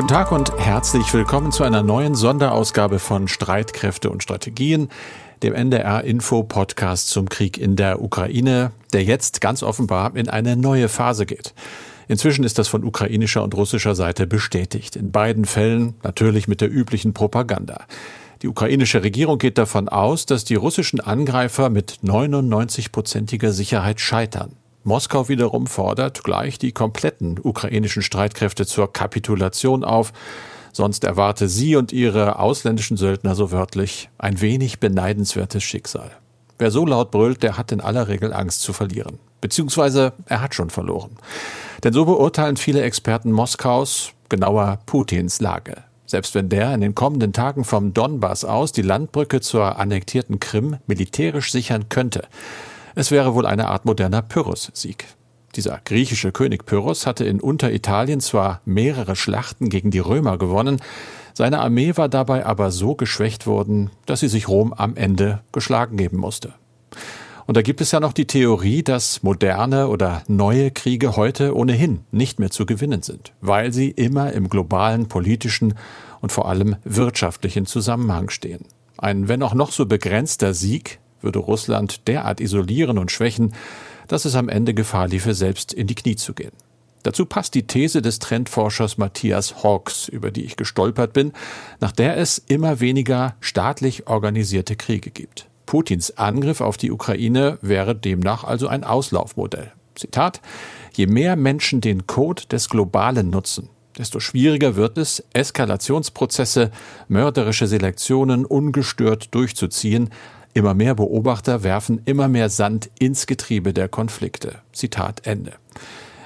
Guten Tag und herzlich willkommen zu einer neuen Sonderausgabe von Streitkräfte und Strategien, dem NDR Info Podcast zum Krieg in der Ukraine, der jetzt ganz offenbar in eine neue Phase geht. Inzwischen ist das von ukrainischer und russischer Seite bestätigt. In beiden Fällen natürlich mit der üblichen Propaganda. Die ukrainische Regierung geht davon aus, dass die russischen Angreifer mit 99-prozentiger Sicherheit scheitern. Moskau wiederum fordert gleich die kompletten ukrainischen Streitkräfte zur Kapitulation auf, sonst erwarte sie und ihre ausländischen Söldner so wörtlich ein wenig beneidenswertes Schicksal. Wer so laut brüllt, der hat in aller Regel Angst zu verlieren. Beziehungsweise er hat schon verloren. Denn so beurteilen viele Experten Moskaus, genauer Putins Lage. Selbst wenn der in den kommenden Tagen vom Donbass aus die Landbrücke zur annektierten Krim militärisch sichern könnte, es wäre wohl eine Art moderner Pyrrhus-Sieg. Dieser griechische König Pyrrhus hatte in Unteritalien zwar mehrere Schlachten gegen die Römer gewonnen, seine Armee war dabei aber so geschwächt worden, dass sie sich Rom am Ende geschlagen geben musste. Und da gibt es ja noch die Theorie, dass moderne oder neue Kriege heute ohnehin nicht mehr zu gewinnen sind, weil sie immer im globalen politischen und vor allem wirtschaftlichen Zusammenhang stehen. Ein wenn auch noch so begrenzter Sieg würde Russland derart isolieren und schwächen, dass es am Ende Gefahr liefe, selbst in die Knie zu gehen. Dazu passt die These des Trendforschers Matthias Hawks, über die ich gestolpert bin, nach der es immer weniger staatlich organisierte Kriege gibt. Putins Angriff auf die Ukraine wäre demnach also ein Auslaufmodell. Zitat Je mehr Menschen den Code des Globalen nutzen, desto schwieriger wird es, Eskalationsprozesse, mörderische Selektionen ungestört durchzuziehen, Immer mehr Beobachter werfen immer mehr Sand ins Getriebe der Konflikte. Zitat Ende.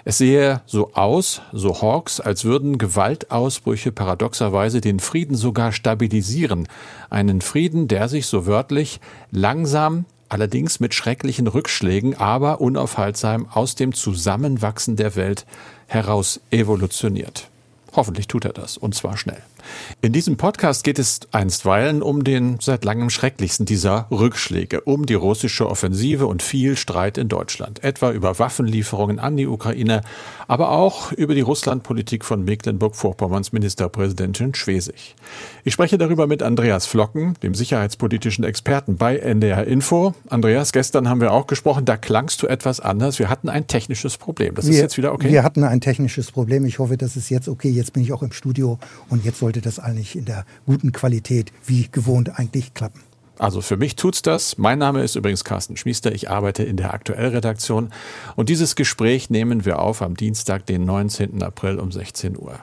Es sehe so aus, so Hawks, als würden Gewaltausbrüche paradoxerweise den Frieden sogar stabilisieren. Einen Frieden, der sich so wörtlich langsam, allerdings mit schrecklichen Rückschlägen, aber unaufhaltsam aus dem Zusammenwachsen der Welt heraus evolutioniert. Hoffentlich tut er das, und zwar schnell. In diesem Podcast geht es einstweilen um den seit langem schrecklichsten dieser Rückschläge, um die russische Offensive und viel Streit in Deutschland, etwa über Waffenlieferungen an die Ukraine, aber auch über die Russlandpolitik von Mecklenburg-Vorpommerns Ministerpräsidentin Schwesig. Ich spreche darüber mit Andreas Flocken, dem sicherheitspolitischen Experten bei NDR Info. Andreas, gestern haben wir auch gesprochen, da klangst du etwas anders. Wir hatten ein technisches Problem. Das wir, ist jetzt wieder okay? Wir hatten ein technisches Problem. Ich hoffe, das ist jetzt okay. Jetzt bin ich auch im Studio und jetzt sollte das eigentlich in der guten Qualität wie gewohnt eigentlich klappen. Also für mich tut's das. Mein Name ist übrigens Carsten Schmiester. Ich arbeite in der Aktuellredaktion und dieses Gespräch nehmen wir auf am Dienstag, den 19. April um 16 Uhr.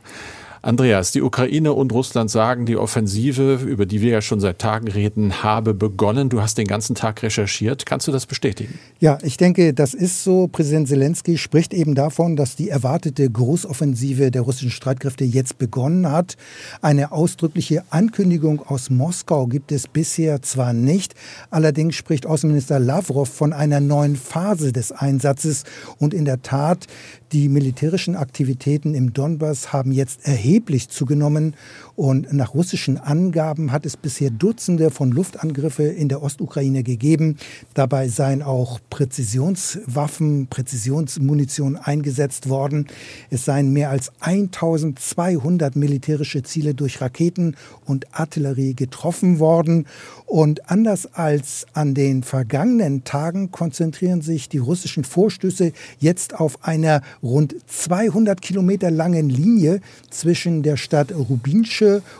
Andreas, die Ukraine und Russland sagen, die Offensive, über die wir ja schon seit Tagen reden, habe begonnen. Du hast den ganzen Tag recherchiert. Kannst du das bestätigen? Ja, ich denke, das ist so. Präsident Zelensky spricht eben davon, dass die erwartete Großoffensive der russischen Streitkräfte jetzt begonnen hat. Eine ausdrückliche Ankündigung aus Moskau gibt es bisher zwar nicht. Allerdings spricht Außenminister Lavrov von einer neuen Phase des Einsatzes. Und in der Tat, die militärischen Aktivitäten im Donbass haben jetzt erheblich zugenommen und nach russischen Angaben hat es bisher Dutzende von Luftangriffe in der Ostukraine gegeben. Dabei seien auch Präzisionswaffen, Präzisionsmunition eingesetzt worden. Es seien mehr als 1200 militärische Ziele durch Raketen und Artillerie getroffen worden. Und anders als an den vergangenen Tagen konzentrieren sich die russischen Vorstöße jetzt auf einer rund 200 Kilometer langen Linie zwischen der Stadt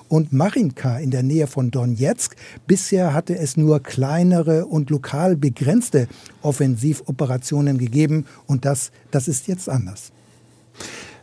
Und Marinka in der Nähe von Donetsk. Bisher hatte es nur kleinere und lokal begrenzte Offensivoperationen gegeben und das, das ist jetzt anders.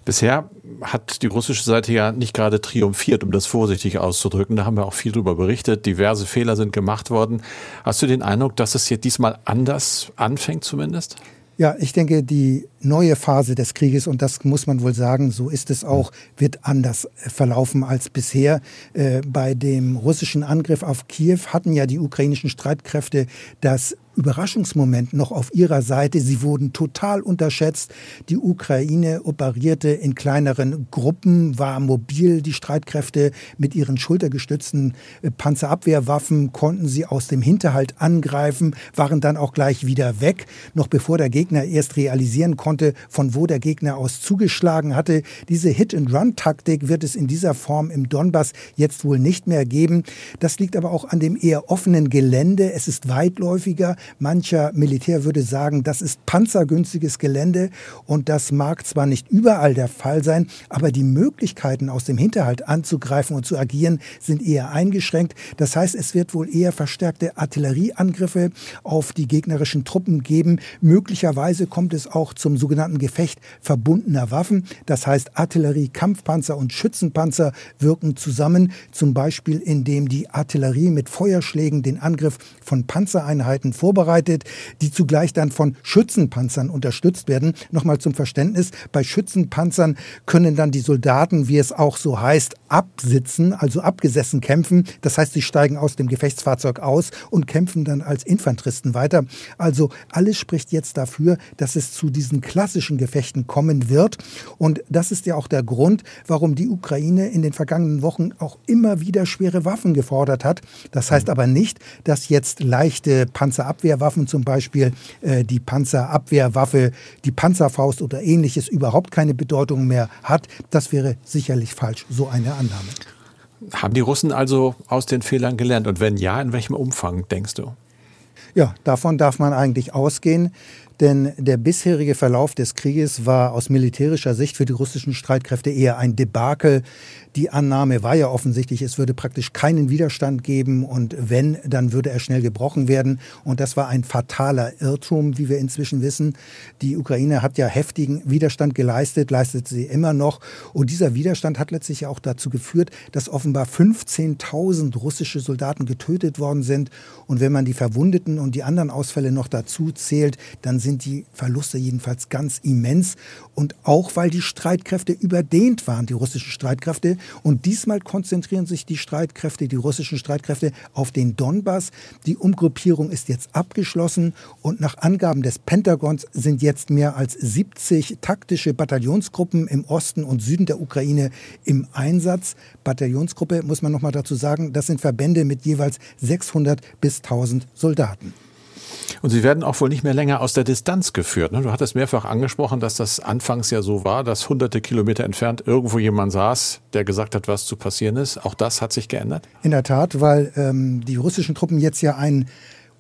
Bisher hat die russische Seite ja nicht gerade triumphiert, um das vorsichtig auszudrücken. Da haben wir auch viel darüber berichtet. Diverse Fehler sind gemacht worden. Hast du den Eindruck, dass es jetzt diesmal anders anfängt zumindest? Ja, ich denke, die neue Phase des Krieges, und das muss man wohl sagen, so ist es auch, wird anders verlaufen als bisher. Äh, bei dem russischen Angriff auf Kiew hatten ja die ukrainischen Streitkräfte das Überraschungsmoment noch auf ihrer Seite. Sie wurden total unterschätzt. Die Ukraine operierte in kleineren Gruppen, war mobil. Die Streitkräfte mit ihren schultergestützten äh, Panzerabwehrwaffen konnten sie aus dem Hinterhalt angreifen, waren dann auch gleich wieder weg, noch bevor der Gegner erst realisieren konnte, von wo der Gegner aus zugeschlagen hatte. Diese Hit-and-Run-Taktik wird es in dieser Form im Donbass jetzt wohl nicht mehr geben. Das liegt aber auch an dem eher offenen Gelände. Es ist weitläufiger. Mancher Militär würde sagen, das ist panzergünstiges Gelände und das mag zwar nicht überall der Fall sein, aber die Möglichkeiten aus dem Hinterhalt anzugreifen und zu agieren sind eher eingeschränkt. Das heißt, es wird wohl eher verstärkte Artillerieangriffe auf die gegnerischen Truppen geben. Möglicherweise kommt es auch zum sogenannten Gefecht verbundener Waffen. Das heißt, Artillerie, Kampfpanzer und Schützenpanzer wirken zusammen, zum Beispiel indem die Artillerie mit Feuerschlägen den Angriff von Panzereinheiten vorbereitet, die zugleich dann von Schützenpanzern unterstützt werden. Nochmal zum Verständnis, bei Schützenpanzern können dann die Soldaten, wie es auch so heißt, absitzen, also abgesessen kämpfen. Das heißt, sie steigen aus dem Gefechtsfahrzeug aus und kämpfen dann als Infanteristen weiter. Also alles spricht jetzt dafür, dass es zu diesen klassischen Gefechten kommen wird. Und das ist ja auch der Grund, warum die Ukraine in den vergangenen Wochen auch immer wieder schwere Waffen gefordert hat. Das heißt aber nicht, dass jetzt leichte Panzerabwehrwaffen, zum Beispiel äh, die Panzerabwehrwaffe, die Panzerfaust oder ähnliches, überhaupt keine Bedeutung mehr hat. Das wäre sicherlich falsch, so eine Annahme. Haben die Russen also aus den Fehlern gelernt? Und wenn ja, in welchem Umfang, denkst du? Ja, davon darf man eigentlich ausgehen. Denn der bisherige Verlauf des Krieges war aus militärischer Sicht für die russischen Streitkräfte eher ein Debakel. Die Annahme war ja offensichtlich, es würde praktisch keinen Widerstand geben und wenn, dann würde er schnell gebrochen werden. Und das war ein fataler Irrtum, wie wir inzwischen wissen. Die Ukraine hat ja heftigen Widerstand geleistet, leistet sie immer noch. Und dieser Widerstand hat letztlich auch dazu geführt, dass offenbar 15.000 russische Soldaten getötet worden sind. Und wenn man die Verwundeten und die anderen Ausfälle noch dazu zählt, dann sind sind die Verluste jedenfalls ganz immens. Und auch weil die Streitkräfte überdehnt waren, die russischen Streitkräfte. Und diesmal konzentrieren sich die Streitkräfte, die russischen Streitkräfte, auf den Donbass. Die Umgruppierung ist jetzt abgeschlossen. Und nach Angaben des Pentagons sind jetzt mehr als 70 taktische Bataillonsgruppen im Osten und Süden der Ukraine im Einsatz. Bataillonsgruppe, muss man noch mal dazu sagen, das sind Verbände mit jeweils 600 bis 1000 Soldaten. Und sie werden auch wohl nicht mehr länger aus der Distanz geführt. Ne? Du hattest mehrfach angesprochen, dass das anfangs ja so war, dass hunderte Kilometer entfernt irgendwo jemand saß, der gesagt hat, was zu passieren ist. Auch das hat sich geändert? In der Tat, weil ähm, die russischen Truppen jetzt ja einen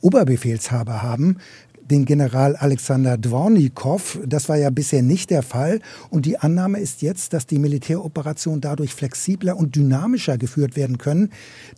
Oberbefehlshaber haben, den General Alexander Dvornikow. Das war ja bisher nicht der Fall. Und die Annahme ist jetzt, dass die Militäroperationen dadurch flexibler und dynamischer geführt werden können.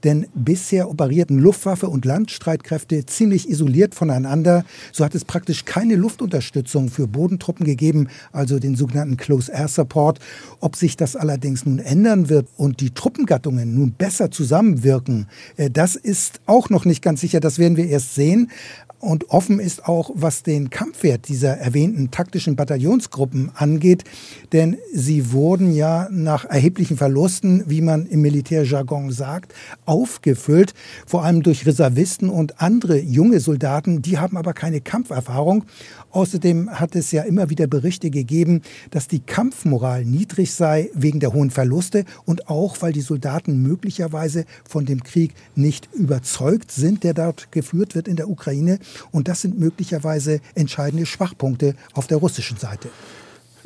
Denn bisher operierten Luftwaffe und Landstreitkräfte ziemlich isoliert voneinander. So hat es praktisch keine Luftunterstützung für Bodentruppen gegeben, also den sogenannten Close Air Support. Ob sich das allerdings nun ändern wird und die Truppengattungen nun besser zusammenwirken, äh, das ist auch noch nicht ganz sicher. Das werden wir erst sehen. Und offen ist auch, was den Kampfwert dieser erwähnten taktischen Bataillonsgruppen angeht, denn sie wurden ja nach erheblichen Verlusten, wie man im Militärjargon sagt, aufgefüllt, vor allem durch Reservisten und andere junge Soldaten, die haben aber keine Kampferfahrung. Außerdem hat es ja immer wieder Berichte gegeben, dass die Kampfmoral niedrig sei wegen der hohen Verluste und auch, weil die Soldaten möglicherweise von dem Krieg nicht überzeugt sind, der dort geführt wird in der Ukraine. Und das sind möglicherweise entscheidende Schwachpunkte auf der russischen Seite.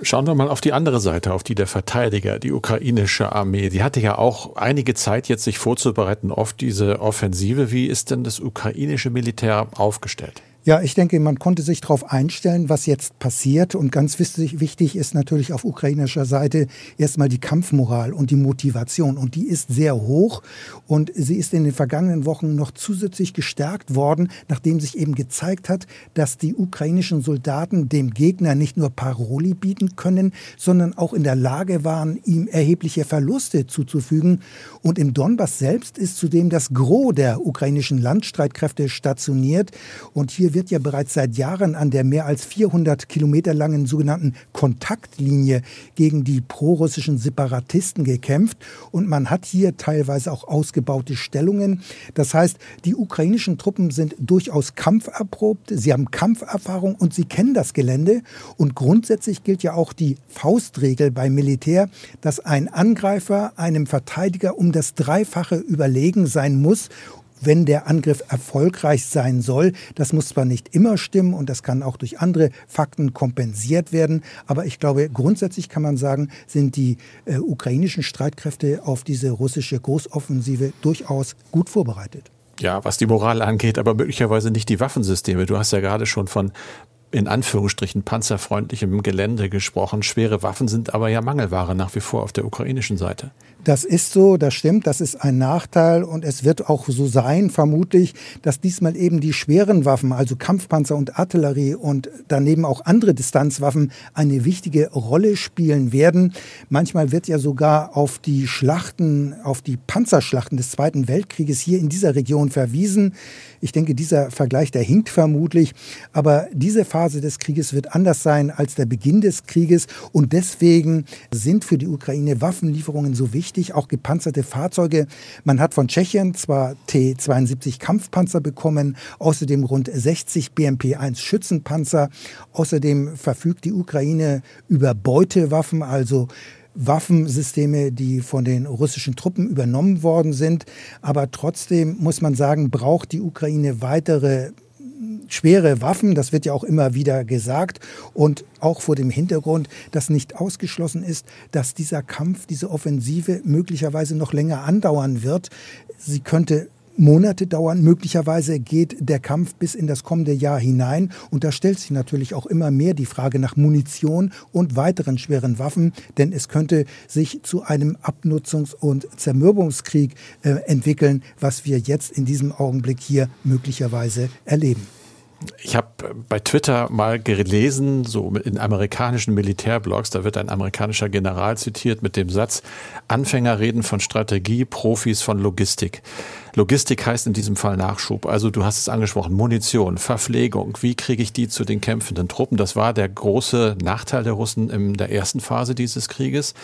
Schauen wir mal auf die andere Seite, auf die der Verteidiger, die ukrainische Armee. Die hatte ja auch einige Zeit jetzt sich vorzubereiten auf diese Offensive. Wie ist denn das ukrainische Militär aufgestellt? Ja, ich denke, man konnte sich darauf einstellen, was jetzt passiert. Und ganz wichtig ist natürlich auf ukrainischer Seite erstmal die Kampfmoral und die Motivation. Und die ist sehr hoch. Und sie ist in den vergangenen Wochen noch zusätzlich gestärkt worden, nachdem sich eben gezeigt hat, dass die ukrainischen Soldaten dem Gegner nicht nur Paroli bieten können, sondern auch in der Lage waren, ihm erhebliche Verluste zuzufügen. Und im Donbass selbst ist zudem das Gros der ukrainischen Landstreitkräfte stationiert. Und hier wird ja bereits seit Jahren an der mehr als 400 Kilometer langen sogenannten Kontaktlinie gegen die prorussischen Separatisten gekämpft. Und man hat hier teilweise auch ausgebaute Stellungen. Das heißt, die ukrainischen Truppen sind durchaus kampferprobt. Sie haben Kampferfahrung und sie kennen das Gelände. Und grundsätzlich gilt ja auch die Faustregel beim Militär, dass ein Angreifer einem Verteidiger um das Dreifache überlegen sein muss, wenn der Angriff erfolgreich sein soll. Das muss zwar nicht immer stimmen und das kann auch durch andere Fakten kompensiert werden, aber ich glaube, grundsätzlich kann man sagen, sind die äh, ukrainischen Streitkräfte auf diese russische Großoffensive durchaus gut vorbereitet. Ja, was die Moral angeht, aber möglicherweise nicht die Waffensysteme. Du hast ja gerade schon von in Anführungsstrichen panzerfreundlichem Gelände gesprochen. Schwere Waffen sind aber ja Mangelware nach wie vor auf der ukrainischen Seite. Das ist so, das stimmt, das ist ein Nachteil und es wird auch so sein, vermutlich, dass diesmal eben die schweren Waffen, also Kampfpanzer und Artillerie und daneben auch andere Distanzwaffen eine wichtige Rolle spielen werden. Manchmal wird ja sogar auf die Schlachten, auf die Panzerschlachten des Zweiten Weltkrieges hier in dieser Region verwiesen. Ich denke, dieser Vergleich, der hinkt vermutlich, aber diese Phase des Krieges wird anders sein als der Beginn des Krieges und deswegen sind für die Ukraine Waffenlieferungen so wichtig wichtig, auch gepanzerte Fahrzeuge. Man hat von Tschechien zwar T-72 Kampfpanzer bekommen, außerdem rund 60 BMP-1 Schützenpanzer. Außerdem verfügt die Ukraine über Beutewaffen, also Waffensysteme, die von den russischen Truppen übernommen worden sind. Aber trotzdem muss man sagen, braucht die Ukraine weitere schwere Waffen, das wird ja auch immer wieder gesagt und auch vor dem Hintergrund, dass nicht ausgeschlossen ist, dass dieser Kampf, diese Offensive möglicherweise noch länger andauern wird. Sie könnte Monate dauern. Möglicherweise geht der Kampf bis in das kommende Jahr hinein. Und da stellt sich natürlich auch immer mehr die Frage nach Munition und weiteren schweren Waffen, denn es könnte sich zu einem Abnutzungs- und Zermürbungskrieg äh, entwickeln, was wir jetzt in diesem Augenblick hier möglicherweise erleben. Ich habe bei Twitter mal gelesen, so in amerikanischen Militärblogs, da wird ein amerikanischer General zitiert mit dem Satz, Anfänger reden von Strategie, Profis von Logistik. Logistik heißt in diesem Fall Nachschub. Also du hast es angesprochen, Munition, Verpflegung. Wie kriege ich die zu den kämpfenden Truppen? Das war der große Nachteil der Russen in der ersten Phase dieses Krieges.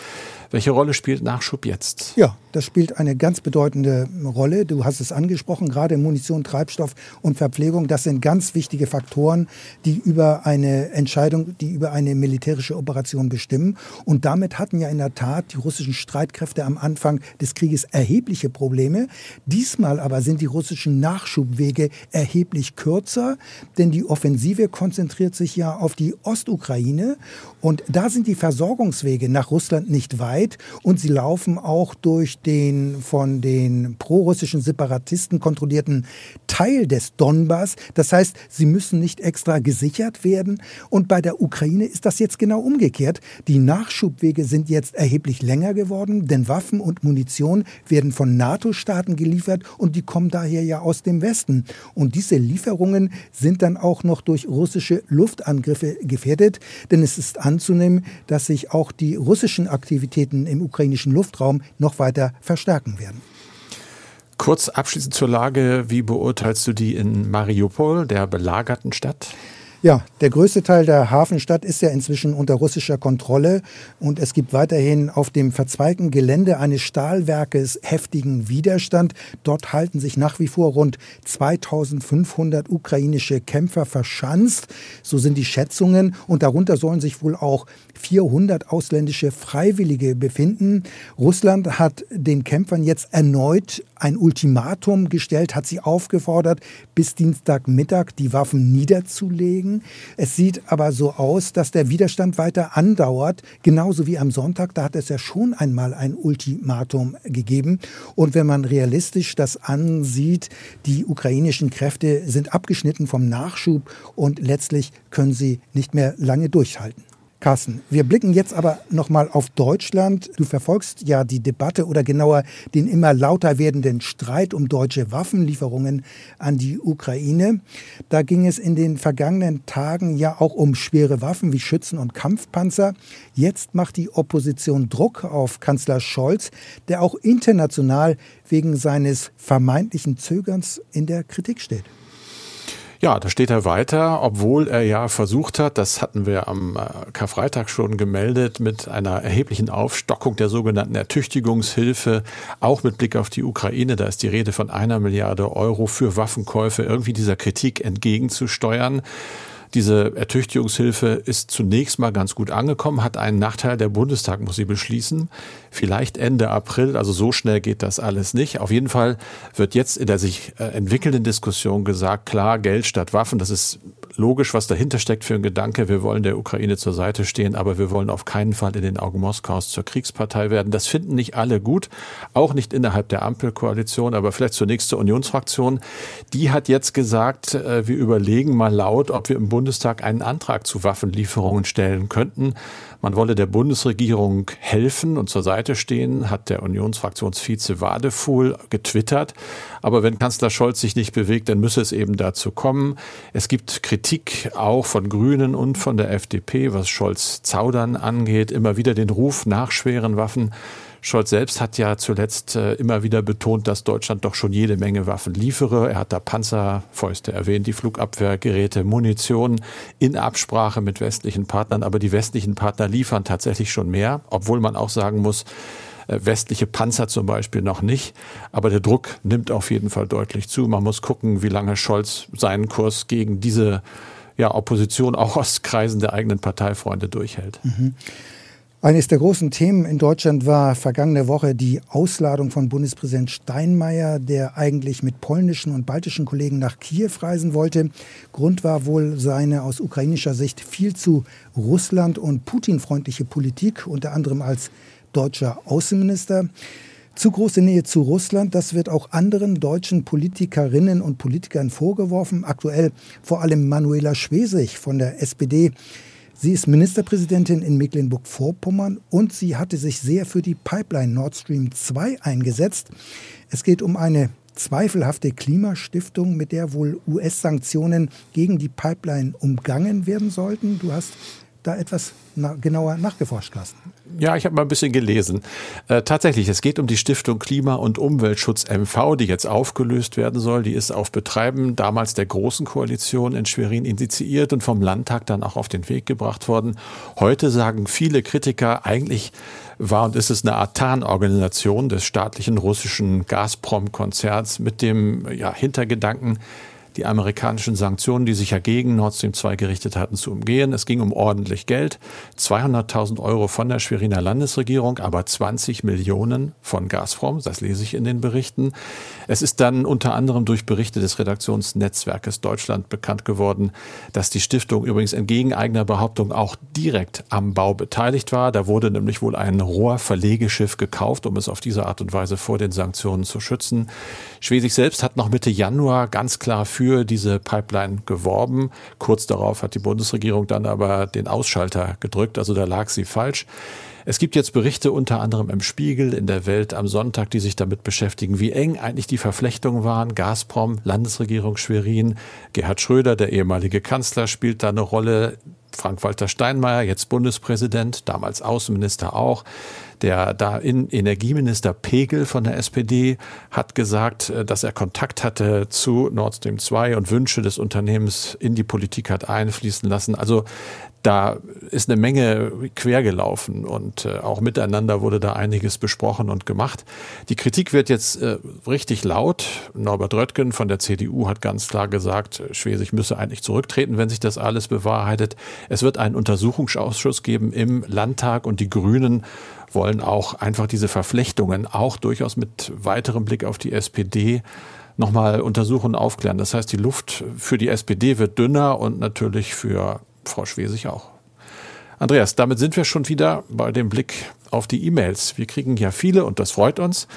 Welche Rolle spielt Nachschub jetzt? Ja, das spielt eine ganz bedeutende Rolle. Du hast es angesprochen, gerade Munition, Treibstoff und Verpflegung. Das sind ganz wichtige Faktoren, die über eine Entscheidung, die über eine militärische Operation bestimmen. Und damit hatten ja in der Tat die russischen Streitkräfte am Anfang des Krieges erhebliche Probleme. Diesmal aber sind die russischen Nachschubwege erheblich kürzer, denn die Offensive konzentriert sich ja auf die Ostukraine. Und da sind die Versorgungswege nach Russland nicht weit weit und sie laufen auch durch den von den prorussischen Separatisten kontrollierten Teil des Donbass. Das heißt, sie müssen nicht extra gesichert werden. Und bei der Ukraine ist das jetzt genau umgekehrt. Die Nachschubwege sind jetzt erheblich länger geworden, denn Waffen und Munition werden von NATO-Staaten geliefert und die kommen daher ja aus dem Westen. Und diese Lieferungen sind dann auch noch durch russische Luftangriffe gefährdet, denn es ist anzunehmen, dass sich auch die russischen Aktivitäten im ukrainischen Luftraum noch weiter verstärken werden. Kurz abschließend zur Lage, wie beurteilst du die in Mariupol, der belagerten Stadt? Ja, der größte Teil der Hafenstadt ist ja inzwischen unter russischer Kontrolle und es gibt weiterhin auf dem verzweigten Gelände eines Stahlwerkes heftigen Widerstand. Dort halten sich nach wie vor rund 2500 ukrainische Kämpfer verschanzt. So sind die Schätzungen und darunter sollen sich wohl auch 400 ausländische Freiwillige befinden. Russland hat den Kämpfern jetzt erneut ein Ultimatum gestellt, hat sie aufgefordert, bis Dienstagmittag die Waffen niederzulegen. Es sieht aber so aus, dass der Widerstand weiter andauert, genauso wie am Sonntag. Da hat es ja schon einmal ein Ultimatum gegeben. Und wenn man realistisch das ansieht, die ukrainischen Kräfte sind abgeschnitten vom Nachschub und letztlich können sie nicht mehr lange durchhalten. Carsten, wir blicken jetzt aber nochmal auf Deutschland. Du verfolgst ja die Debatte oder genauer den immer lauter werdenden Streit um deutsche Waffenlieferungen an die Ukraine. Da ging es in den vergangenen Tagen ja auch um schwere Waffen wie Schützen und Kampfpanzer. Jetzt macht die Opposition Druck auf Kanzler Scholz, der auch international wegen seines vermeintlichen Zögerns in der Kritik steht. Ja, da steht er weiter, obwohl er ja versucht hat, das hatten wir am äh, Karfreitag schon gemeldet, mit einer erheblichen Aufstockung der sogenannten Ertüchtigungshilfe, auch mit Blick auf die Ukraine, da ist die Rede von einer Milliarde Euro für Waffenkäufe, irgendwie dieser Kritik entgegenzusteuern. Diese Ertüchtigungshilfe ist zunächst mal ganz gut angekommen, hat einen Nachteil, der Bundestag muss sie beschließen. Vielleicht Ende April, also so schnell geht das alles nicht. Auf jeden Fall wird jetzt in der sich äh, entwickelnden Diskussion gesagt, klar, Geld statt Waffen, das ist logisch, was dahinter steckt für ein Gedanke. Wir wollen der Ukraine zur Seite stehen, aber wir wollen auf keinen Fall in den Augen Moskaus zur Kriegspartei werden. Das finden nicht alle gut, auch nicht innerhalb der Ampelkoalition, aber vielleicht zunächst zur Unionsfraktion. Die hat jetzt gesagt, äh, wir überlegen mal laut, ob wir im Bundestag einen Antrag zu Waffenlieferungen stellen könnten. Man wolle der Bundesregierung helfen und zur Seite stehen, hat der Unionsfraktionsvize Wadefuhl getwittert. Aber wenn Kanzler Scholz sich nicht bewegt, dann müsse es eben dazu kommen. Es gibt Kritik auch von Grünen und von der FDP, was Scholz Zaudern angeht, immer wieder den Ruf nach schweren Waffen. Scholz selbst hat ja zuletzt äh, immer wieder betont, dass Deutschland doch schon jede Menge Waffen liefere. Er hat da Panzerfäuste erwähnt, die Flugabwehrgeräte, Munition in Absprache mit westlichen Partnern. Aber die westlichen Partner liefern tatsächlich schon mehr, obwohl man auch sagen muss, äh, westliche Panzer zum Beispiel noch nicht. Aber der Druck nimmt auf jeden Fall deutlich zu. Man muss gucken, wie lange Scholz seinen Kurs gegen diese ja, Opposition auch aus Kreisen der eigenen Parteifreunde durchhält. Mhm. Eines der großen Themen in Deutschland war vergangene Woche die Ausladung von Bundespräsident Steinmeier, der eigentlich mit polnischen und baltischen Kollegen nach Kiew reisen wollte. Grund war wohl seine aus ukrainischer Sicht viel zu Russland- und Putin-freundliche Politik, unter anderem als deutscher Außenminister. Zu große Nähe zu Russland, das wird auch anderen deutschen Politikerinnen und Politikern vorgeworfen. Aktuell vor allem Manuela Schwesig von der SPD. Sie ist Ministerpräsidentin in Mecklenburg-Vorpommern und sie hatte sich sehr für die Pipeline Nord Stream 2 eingesetzt. Es geht um eine zweifelhafte Klimastiftung, mit der wohl US-Sanktionen gegen die Pipeline umgangen werden sollten. Du hast da etwas na genauer nachgeforscht, Carsten. Ja, ich habe mal ein bisschen gelesen. Äh, tatsächlich, es geht um die Stiftung Klima- und Umweltschutz MV, die jetzt aufgelöst werden soll. Die ist auf Betreiben damals der Großen Koalition in Schwerin initiiert und vom Landtag dann auch auf den Weg gebracht worden. Heute sagen viele Kritiker, eigentlich war und ist es eine Art Tarnorganisation des staatlichen russischen Gazprom-Konzerns mit dem ja, Hintergedanken, die amerikanischen Sanktionen, die sich ja gegen Nord Stream 2 gerichtet hatten, zu umgehen. Es ging um ordentlich Geld. 200.000 Euro von der Schweriner Landesregierung, aber 20 Millionen von Gazprom. Das lese ich in den Berichten. Es ist dann unter anderem durch Berichte des Redaktionsnetzwerkes Deutschland bekannt geworden, dass die Stiftung übrigens entgegen eigener Behauptung auch direkt am Bau beteiligt war. Da wurde nämlich wohl ein Rohrverlegeschiff gekauft, um es auf diese Art und Weise vor den Sanktionen zu schützen. Schwesig selbst hat noch Mitte Januar ganz klar für für diese Pipeline geworben. Kurz darauf hat die Bundesregierung dann aber den Ausschalter gedrückt, also da lag sie falsch. Es gibt jetzt Berichte unter anderem im Spiegel, in der Welt am Sonntag, die sich damit beschäftigen, wie eng eigentlich die Verflechtungen waren. Gazprom, Landesregierung Schwerin, Gerhard Schröder, der ehemalige Kanzler, spielt da eine Rolle. Frank-Walter Steinmeier, jetzt Bundespräsident, damals Außenminister auch. Der da in Energieminister Pegel von der SPD hat gesagt, äh, dass er Kontakt hatte zu Nord Stream 2 und Wünsche des Unternehmens in die Politik hat einfließen lassen. Also da ist eine Menge quergelaufen und äh, auch miteinander wurde da einiges besprochen und gemacht. Die Kritik wird jetzt äh, richtig laut. Norbert Röttgen von der CDU hat ganz klar gesagt, Schwesig müsse eigentlich zurücktreten, wenn sich das alles bewahrheitet. Es wird einen Untersuchungsausschuss geben im Landtag und die Grünen wollen auch einfach diese Verflechtungen auch durchaus mit weiterem Blick auf die SPD nochmal untersuchen und aufklären. Das heißt, die Luft für die SPD wird dünner und natürlich für Frau Schwesig auch. Andreas, damit sind wir schon wieder bei dem Blick auf die E-Mails. Wir kriegen ja viele und das freut uns.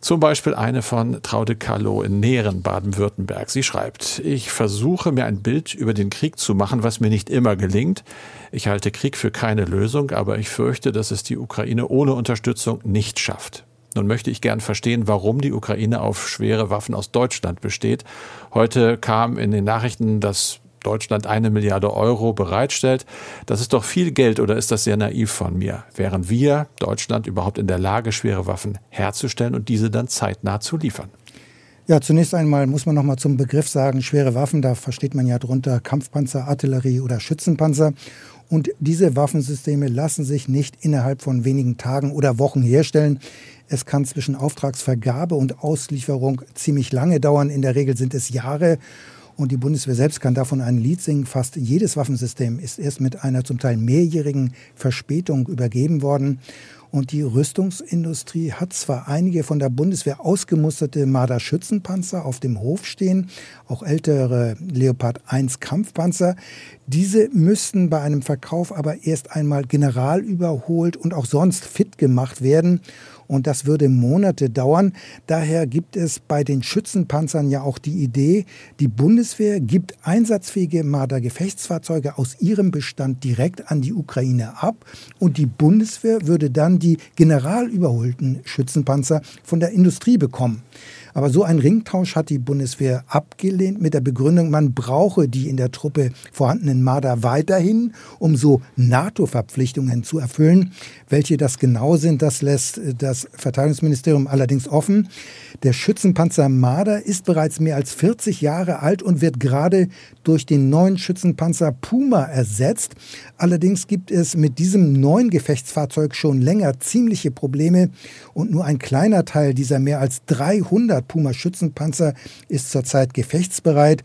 Zum Beispiel eine von Traude Kallo in Nähren, Baden-Württemberg. Sie schreibt, ich versuche mir ein Bild über den Krieg zu machen, was mir nicht immer gelingt. Ich halte Krieg für keine Lösung, aber ich fürchte, dass es die Ukraine ohne Unterstützung nicht schafft. Nun möchte ich gern verstehen, warum die Ukraine auf schwere Waffen aus Deutschland besteht. Heute kam in den Nachrichten, dass Deutschland eine Milliarde Euro bereitstellt. Das ist doch viel Geld oder ist das sehr naiv von mir? Wären wir, Deutschland, überhaupt in der Lage, schwere Waffen herzustellen und diese dann zeitnah zu liefern? Ja, zunächst einmal muss man noch mal zum Begriff sagen, schwere Waffen, da versteht man ja drunter Kampfpanzer, Artillerie oder Schützenpanzer. Und diese Waffensysteme lassen sich nicht innerhalb von wenigen Tagen oder Wochen herstellen. Es kann zwischen Auftragsvergabe und Auslieferung ziemlich lange dauern. In der Regel sind es Jahre. Und die Bundeswehr selbst kann davon ein Lied singen. Fast jedes Waffensystem ist erst mit einer zum Teil mehrjährigen Verspätung übergeben worden. Und die Rüstungsindustrie hat zwar einige von der Bundeswehr ausgemusterte Marder-Schützenpanzer auf dem Hof stehen, auch ältere Leopard 1 Kampfpanzer. Diese müssten bei einem Verkauf aber erst einmal general überholt und auch sonst fit gemacht werden und das würde Monate dauern. Daher gibt es bei den Schützenpanzern ja auch die Idee, die Bundeswehr gibt einsatzfähige Marder-Gefechtsfahrzeuge aus ihrem Bestand direkt an die Ukraine ab und die Bundeswehr würde dann die general überholten Schützenpanzer von der Industrie bekommen. Aber so ein Ringtausch hat die Bundeswehr abgelehnt mit der Begründung, man brauche die in der Truppe vorhandenen Marder weiterhin, um so NATO-Verpflichtungen zu erfüllen. Welche das genau sind, das lässt das Verteidigungsministerium allerdings offen. Der Schützenpanzer Marder ist bereits mehr als 40 Jahre alt und wird gerade durch den neuen Schützenpanzer Puma ersetzt. Allerdings gibt es mit diesem neuen Gefechtsfahrzeug schon länger ziemliche Probleme und nur ein kleiner Teil dieser mehr als 300 Puma Schützenpanzer ist zurzeit gefechtsbereit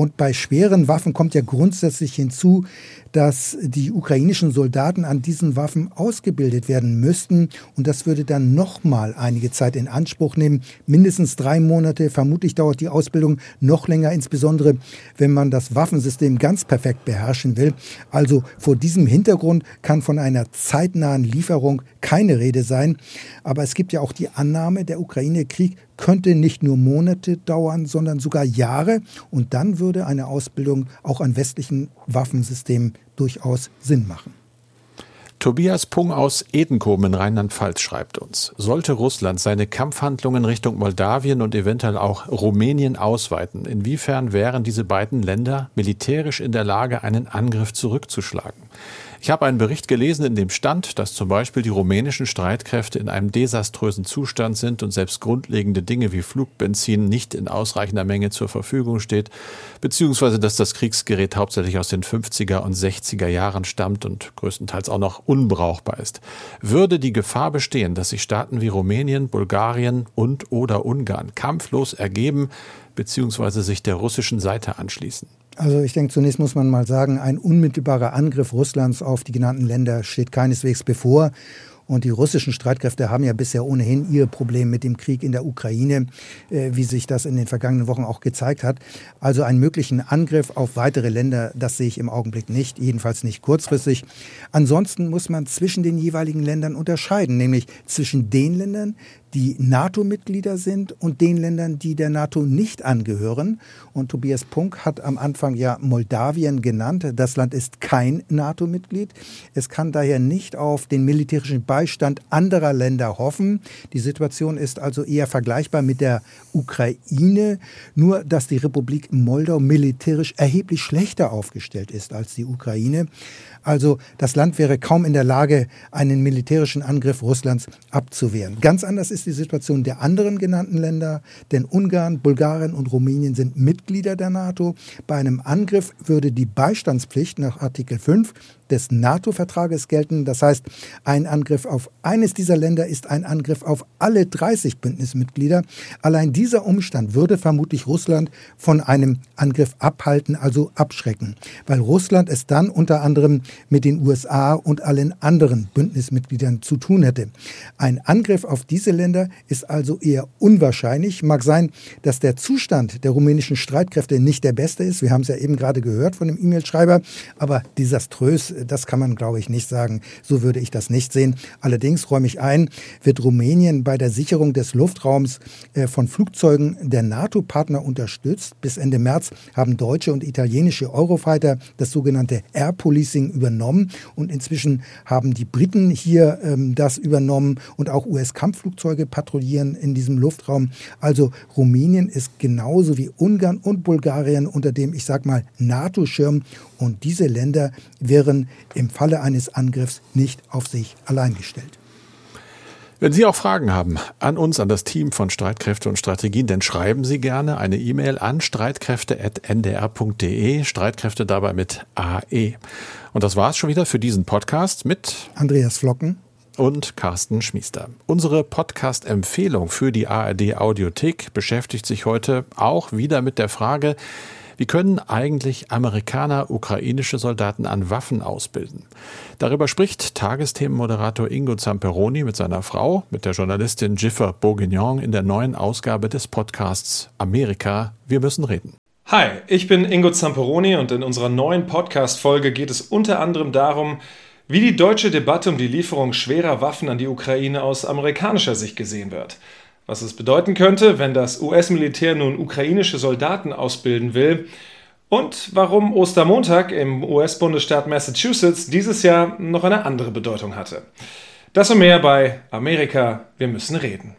und bei schweren Waffen kommt ja grundsätzlich hinzu, dass die ukrainischen Soldaten an diesen Waffen ausgebildet werden müssten. Und das würde dann nochmal einige Zeit in Anspruch nehmen. Mindestens drei Monate. Vermutlich dauert die Ausbildung noch länger, insbesondere wenn man das Waffensystem ganz perfekt beherrschen will. Also vor diesem Hintergrund kann von einer zeitnahen Lieferung keine Rede sein. Aber es gibt ja auch die Annahme, der Ukraine-Krieg könnte nicht nur Monate dauern, sondern sogar Jahre. Und dann würde eine Ausbildung auch an westlichen Waffensystemen durchaus Sinn machen. Tobias Pung aus Edenkoben in Rheinland-Pfalz schreibt uns, sollte Russland seine Kampfhandlungen Richtung Moldawien und eventuell auch Rumänien ausweiten, inwiefern wären diese beiden Länder militärisch in der Lage, einen Angriff zurückzuschlagen? Ich habe einen Bericht gelesen, in dem stand, dass zum Beispiel die rumänischen Streitkräfte in einem desaströsen Zustand sind und selbst grundlegende Dinge wie Flugbenzin nicht in ausreichender Menge zur Verfügung steht, beziehungsweise dass das Kriegsgerät hauptsächlich aus den 50er und 60er Jahren stammt und größtenteils auch noch unbrauchbar ist. Würde die Gefahr bestehen, dass sich Staaten wie Rumänien, Bulgarien und oder Ungarn kampflos ergeben, beziehungsweise sich der russischen Seite anschließen? Also ich denke, zunächst muss man mal sagen, ein unmittelbarer Angriff Russlands auf die genannten Länder steht keineswegs bevor. Und die russischen Streitkräfte haben ja bisher ohnehin ihr Problem mit dem Krieg in der Ukraine, äh, wie sich das in den vergangenen Wochen auch gezeigt hat. Also einen möglichen Angriff auf weitere Länder, das sehe ich im Augenblick nicht, jedenfalls nicht kurzfristig. Ansonsten muss man zwischen den jeweiligen Ländern unterscheiden, nämlich zwischen den Ländern, die NATO-Mitglieder sind und den Ländern, die der NATO nicht angehören. Und Tobias Punk hat am Anfang ja Moldawien genannt. Das Land ist kein NATO-Mitglied. Es kann daher nicht auf den militärischen Beistand anderer Länder hoffen. Die Situation ist also eher vergleichbar mit der Ukraine, nur dass die Republik Moldau militärisch erheblich schlechter aufgestellt ist als die Ukraine. Also das Land wäre kaum in der Lage, einen militärischen Angriff Russlands abzuwehren. Ganz anders ist die Situation der anderen genannten Länder, denn Ungarn, Bulgarien und Rumänien sind Mitglieder der NATO. Bei einem Angriff würde die Beistandspflicht nach Artikel 5 des NATO-Vertrages gelten. Das heißt, ein Angriff auf eines dieser Länder ist ein Angriff auf alle 30 Bündnismitglieder. Allein dieser Umstand würde vermutlich Russland von einem Angriff abhalten, also abschrecken, weil Russland es dann unter anderem mit den USA und allen anderen Bündnismitgliedern zu tun hätte. Ein Angriff auf diese Länder ist also eher unwahrscheinlich. Mag sein, dass der Zustand der rumänischen Streitkräfte nicht der beste ist. Wir haben es ja eben gerade gehört von dem E-Mail-Schreiber, aber desaströs das kann man, glaube ich, nicht sagen. So würde ich das nicht sehen. Allerdings räume ich ein, wird Rumänien bei der Sicherung des Luftraums äh, von Flugzeugen der NATO-Partner unterstützt. Bis Ende März haben deutsche und italienische Eurofighter das sogenannte Air Policing übernommen und inzwischen haben die Briten hier ähm, das übernommen und auch US-Kampfflugzeuge patrouillieren in diesem Luftraum. Also Rumänien ist genauso wie Ungarn und Bulgarien unter dem, ich sag mal, NATO-Schirm und diese Länder wären im Falle eines Angriffs nicht auf sich allein gestellt. Wenn Sie auch Fragen haben an uns, an das Team von Streitkräfte und Strategien, dann schreiben Sie gerne eine E-Mail an streitkräfte.ndr.de. Streitkräfte dabei mit AE. Und das war's schon wieder für diesen Podcast mit Andreas Flocken und Carsten Schmiester. Unsere Podcast-Empfehlung für die ARD Audiothek beschäftigt sich heute auch wieder mit der Frage, wie können eigentlich Amerikaner ukrainische Soldaten an Waffen ausbilden? Darüber spricht Tagesthemenmoderator Ingo Zamperoni mit seiner Frau, mit der Journalistin Jiffer Bourguignon in der neuen Ausgabe des Podcasts Amerika, wir müssen reden. Hi, ich bin Ingo Zamperoni und in unserer neuen Podcast-Folge geht es unter anderem darum, wie die deutsche Debatte um die Lieferung schwerer Waffen an die Ukraine aus amerikanischer Sicht gesehen wird was es bedeuten könnte, wenn das US-Militär nun ukrainische Soldaten ausbilden will und warum Ostermontag im US-Bundesstaat Massachusetts dieses Jahr noch eine andere Bedeutung hatte. Das und mehr bei Amerika, wir müssen reden.